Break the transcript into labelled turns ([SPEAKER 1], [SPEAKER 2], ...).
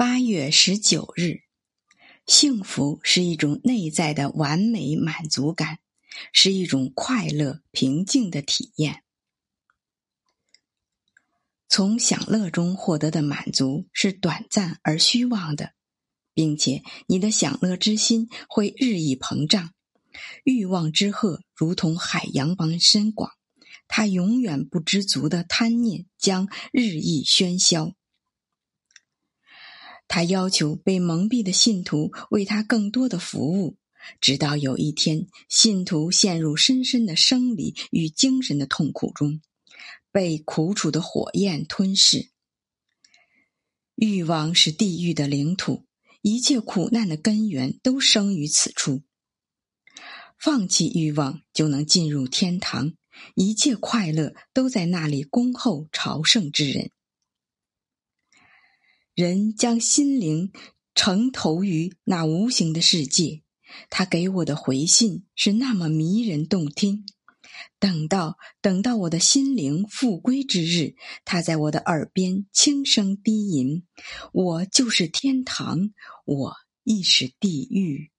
[SPEAKER 1] 八月十九日，幸福是一种内在的完美满足感，是一种快乐平静的体验。从享乐中获得的满足是短暂而虚妄的，并且你的享乐之心会日益膨胀，欲望之壑如同海洋般深广，它永远不知足的贪念将日益喧嚣。他要求被蒙蔽的信徒为他更多的服务，直到有一天，信徒陷入深深的生理与精神的痛苦中，被苦楚的火焰吞噬。欲望是地狱的领土，一切苦难的根源都生于此处。放弃欲望，就能进入天堂，一切快乐都在那里恭候朝圣之人。人将心灵沉投于那无形的世界，他给我的回信是那么迷人动听。等到等到我的心灵复归之日，他在我的耳边轻声低吟：“我就是天堂，我亦是地狱。”